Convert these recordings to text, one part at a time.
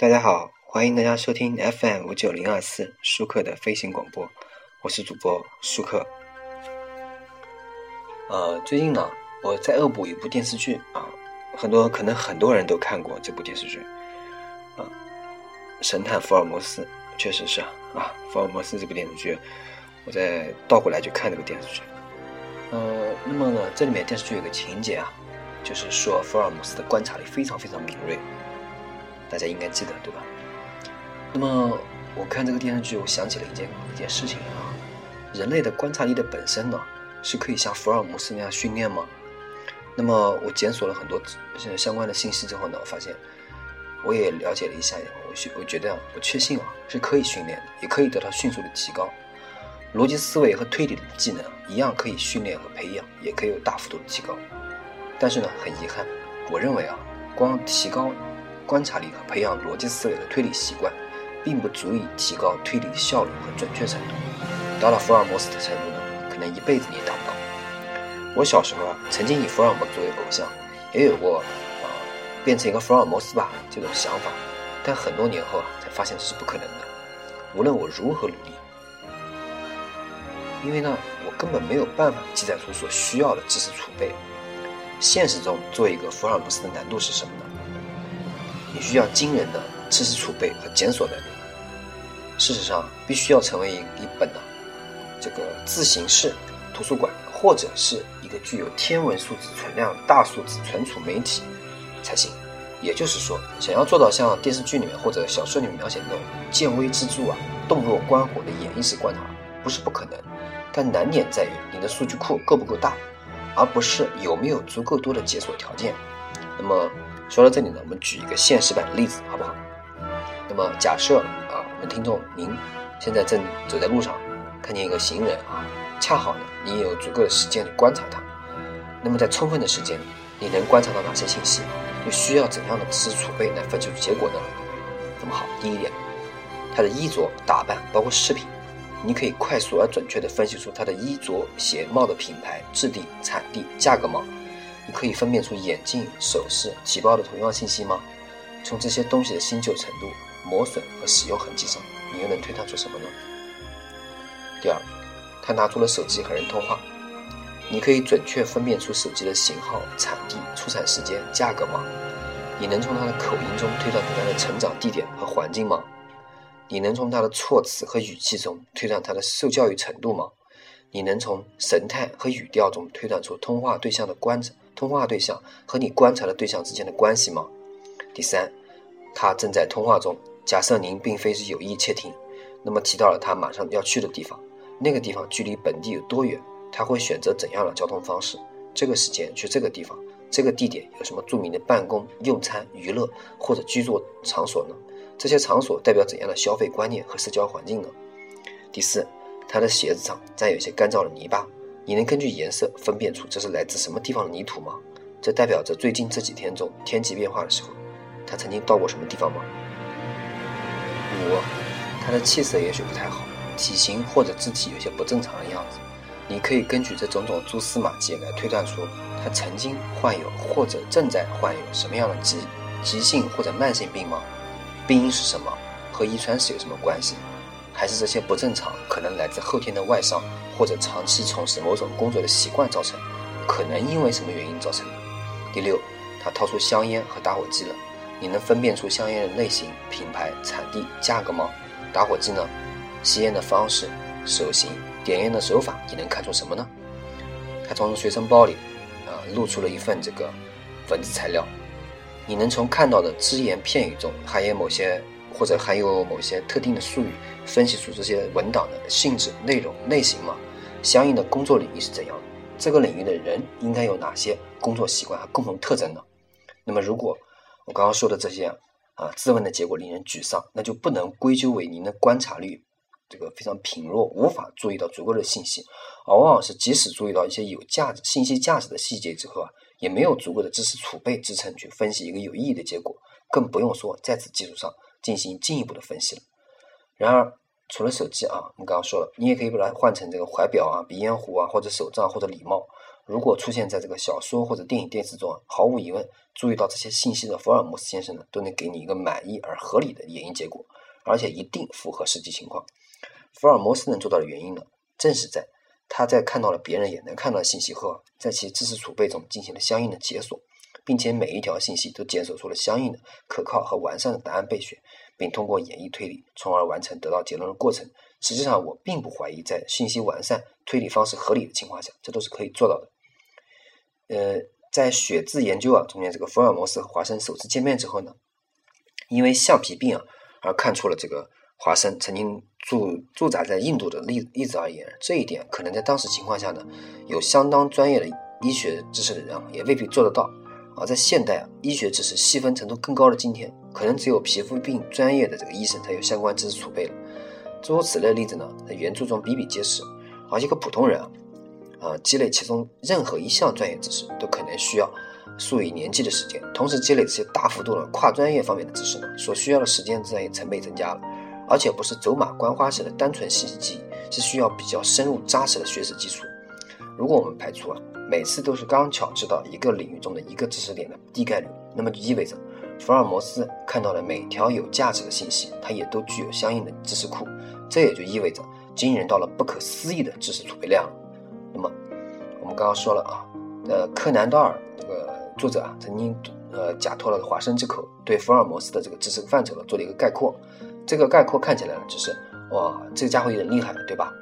大家好，欢迎大家收听 FM 五九零二四舒克的飞行广播，我是主播舒克。呃，最近呢，我在恶补一部电视剧啊，很多可能很多人都看过这部电视剧啊，《神探福尔摩斯》确实是啊，福尔摩斯这部电视剧，我再倒过来去看这个电视剧。呃，那么呢，这里面电视剧有个情节啊，就是说福尔摩斯的观察力非常非常敏锐。大家应该记得对吧？那么我看这个电视剧，我想起了一件一件事情啊，人类的观察力的本身呢，是可以像福尔摩斯那样训练吗？那么我检索了很多相关的信息之后呢，我发现我也了解了一下，我觉我觉得我确信啊，是可以训练的，也可以得到迅速的提高。逻辑思维和推理的技能一样可以训练和培养，也可以有大幅度的提高。但是呢，很遗憾，我认为啊，光提高。观察力和培养逻辑思维的推理习惯，并不足以提高推理的效率和准确程度。到了福尔摩斯的程度呢，可能一辈子你也达不到。我小时候啊，曾经以福尔摩斯作为偶像，也有过啊变成一个福尔摩斯吧这种想法。但很多年后啊，才发现这是不可能的。无论我如何努力，因为呢，我根本没有办法积攒出所需要的知识储备。现实中，做一个福尔摩斯的难度是什么呢？你需要惊人的知识储备和检索能力。事实上，必须要成为一一本呢，这个自行式图书馆，或者是一个具有天文数字存量大数字存储媒体才行。也就是说，想要做到像电视剧里面或者小说里面描写的那种见微知著啊、洞若观火的演绎式观察，不是不可能。但难点在于你的数据库够不够大，而不是有没有足够多的解锁条件。那么。说到这里呢，我们举一个现实版的例子，好不好？那么假设啊，我们听众您现在正走在路上，看见一个行人啊，恰好呢，你也有足够的时间去观察他。那么在充分的时间，你能观察到哪些信息？又需要怎样的知识储备来分析出结果呢？那么好，第一点，他的衣着打扮，包括饰品，你可以快速而准确地分析出他的衣着鞋帽的品牌、质地、产地、价格吗？可以分辨出眼镜、首饰、提包的同样信息吗？从这些东西的新旧程度、磨损和使用痕迹上，你又能推断出什么呢？第二，他拿出了手机和人通话，你可以准确分辨出手机的型号、产地、出产时间、价格吗？你能从他的口音中推断出他的成长地点和环境吗？你能从他的措辞和语气中推断他的受教育程度吗？你能从神态和语调中推断出通话对象的观察？通话对象和你观察的对象之间的关系吗？第三，他正在通话中。假设您并非是有意窃听，那么提到了他马上要去的地方，那个地方距离本地有多远？他会选择怎样的交通方式？这个时间去这个地方，这个地点有什么著名的办公、用餐、娱乐或者居住场所呢？这些场所代表怎样的消费观念和社交环境呢？第四，他的鞋子上沾有一些干燥的泥巴。你能根据颜色分辨出这是来自什么地方的泥土吗？这代表着最近这几天中天气变化的时候，他曾经到过什么地方吗？五，他的气色也许不太好，体型或者肢体有些不正常的样子。你可以根据这种种蛛丝马迹来推断出他曾经患有或者正在患有什么样的急急性或者慢性病吗？病因是什么？和遗传史有什么关系？还是这些不正常可能来自后天的外伤，或者长期从事某种工作的习惯造成？可能因为什么原因造成的？第六，他掏出香烟和打火机了，你能分辨出香烟的类型、品牌、产地、价格吗？打火机呢？吸烟的方式、手型、点烟的手法，你能看出什么呢？他从随身包里啊露出了一份这个文字材料，你能从看到的只言片语中含有某些？或者还有某些特定的术语，分析出这些文档的性质、内容、类型吗？相应的工作领域是怎样？这个领域的人应该有哪些工作习惯和共同特征呢？那么，如果我刚刚说的这些啊自问的结果令人沮丧，那就不能归咎为您的观察力这个非常贫弱，无法注意到足够的信息，而往往是即使注意到一些有价值、信息价值的细节之后啊，也没有足够的知识储备支撑去分析一个有意义的结果，更不用说在此基础上。进行进一步的分析了。然而，除了手机啊，我们刚刚说了，你也可以把它换成这个怀表啊、鼻烟壶啊，或者手杖或者礼帽。如果出现在这个小说或者电影、电视中，毫无疑问，注意到这些信息的福尔摩斯先生呢，都能给你一个满意而合理的演绎结果，而且一定符合实际情况。福尔摩斯能做到的原因呢，正是在他在看到了别人也能看到的信息后，在其知识储备中进行了相应的解锁，并且每一条信息都检索出了相应的可靠和完善的答案备选，并通过演绎推理，从而完成得到结论的过程。实际上，我并不怀疑，在信息完善、推理方式合理的情况下，这都是可以做到的。呃，在血字研究啊中间，这个福尔摩斯和华生首次见面之后呢，因为橡皮病啊而看出了这个华生曾经驻驻扎在印度的例例子而言，这一点可能在当时情况下呢，有相当专业的医学知识的人啊也未必做得到。而在现代啊，医学知识细分程度更高的今天，可能只有皮肤病专业的这个医生才有相关知识储备了。诸如此类的例子呢，在原著中比比皆是。而一个普通人啊，啊，积累其中任何一项专业知识，都可能需要数以年计的时间。同时，积累这些大幅度的跨专业方面的知识呢，所需要的时间自然也成倍增加了。而且不是走马观花式的单纯信息记忆，是需要比较深入扎实的学识基础。如果我们排除啊，每次都是刚巧知道一个领域中的一个知识点的低概率，那么就意味着福尔摩斯看到了每条有价值的信息，他也都具有相应的知识库。这也就意味着惊人到了不可思议的知识储备量。那么，我们刚刚说了啊，呃，柯南道尔这个作者啊，曾经呃假托了华生之口，对福尔摩斯的这个知识范畴呢做了一个概括。这个概括看起来呢，就是哇，这个家伙有点厉害，对吧？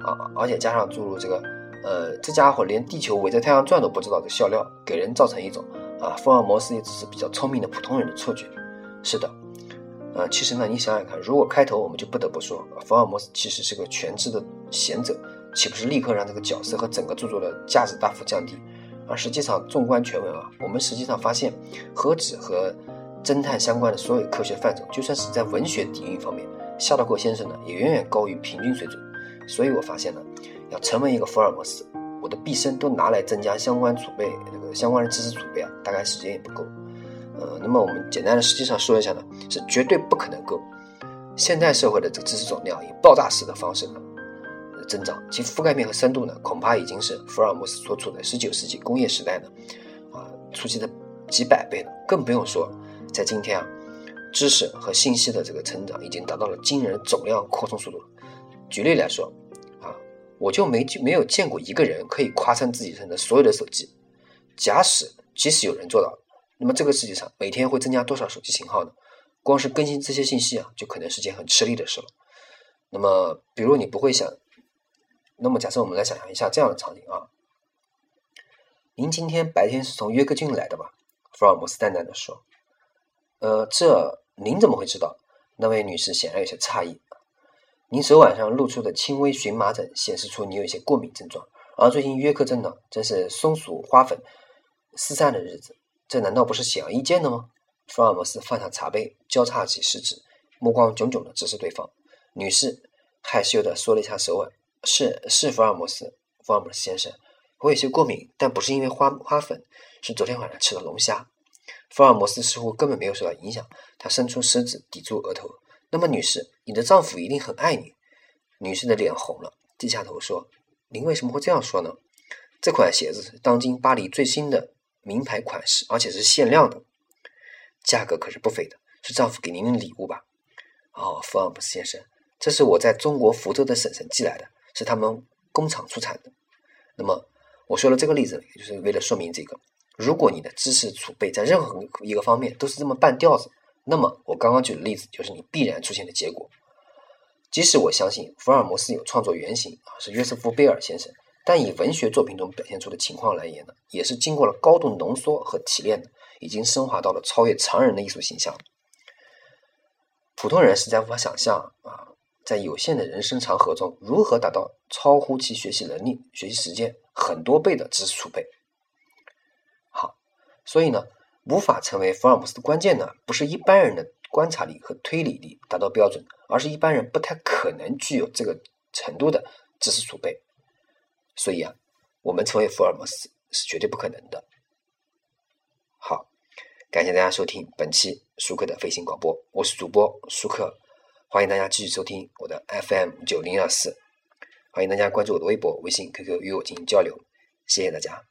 啊，而且加上注入这个呃，这家伙连地球围着太阳转都不知道的笑料，给人造成一种啊，福尔摩斯也只是比较聪明的普通人的错觉。是的。呃，其实呢，你想想看，如果开头我们就不得不说，福尔摩斯其实是个全知的贤者，岂不是立刻让这个角色和整个著作的价值大幅降低？而实际上，纵观全文啊，我们实际上发现，何止和侦探相关的所有科学范畴，就算是在文学底蕴方面，夏洛克先生呢，也远远高于平均水准。所以我发现呢，要成为一个福尔摩斯，我的毕生都拿来增加相关储备，这个相关的知识储备啊，大概时间也不够。呃，那么我们简单的实际上说一下呢，是绝对不可能够。现代社会的这个知识总量以爆炸式的方式呢增长，其覆盖面和深度呢，恐怕已经是福尔摩斯所处的十九世纪工业时代呢啊初期的几百倍了。更不用说在今天啊，知识和信息的这个成长已经达到了惊人总量扩充速度。举例来说，我就没就没有见过一个人可以夸称自己身的所有的手机。假使即使有人做到了。那么这个世界上每天会增加多少手机型号呢？光是更新这些信息啊，就可能是件很吃力的事了。那么，比如你不会想，那么假设我们来想象一下这样的场景啊，您今天白天是从约克郡来的吧？福尔摩斯淡淡的说。呃，这您怎么会知道？那位女士显然有些诧异。您手腕上露出的轻微荨麻疹显示出你有一些过敏症状，而最近约克镇呢，正是松鼠花粉四散的日子。这难道不是显而易见的吗？福尔摩斯放下茶杯，交叉起食指，目光炯炯的直视对方。女士害羞的缩了一下手腕：“是是，福尔摩斯，福尔摩斯先生，我有些过敏，但不是因为花花粉，是昨天晚上吃的龙虾。”福尔摩斯似乎根本没有受到影响，他伸出食指抵住额头。“那么，女士，你的丈夫一定很爱你。”女士的脸红了，低下头说：“您为什么会这样说呢？这款鞋子是当今巴黎最新的。”名牌款式，而且是限量的，价格可是不菲的，是丈夫给您的礼物吧？哦，福尔摩斯先生，这是我在中国福州的婶婶寄来的，是他们工厂出产的。那么我说了这个例子，也就是为了说明这个：如果你的知识储备在任何一个方面都是这么半吊子，那么我刚刚举的例子就是你必然出现的结果。即使我相信福尔摩斯有创作原型啊，是约瑟夫·贝尔先生。但以文学作品中表现出的情况来言呢，也是经过了高度浓缩和提炼的，已经升华到了超越常人的艺术形象。普通人实在无法想象啊，在有限的人生长河中，如何达到超乎其学习能力、学习时间很多倍的知识储备。好，所以呢，无法成为福尔摩斯的关键呢，不是一般人的观察力和推理力达到标准，而是一般人不太可能具有这个程度的知识储备。所以啊，我们成为福尔摩斯是绝对不可能的。好，感谢大家收听本期舒克的飞行广播，我是主播舒克，欢迎大家继续收听我的 FM 九零二四，欢迎大家关注我的微博、微信、QQ 与我进行交流，谢谢大家。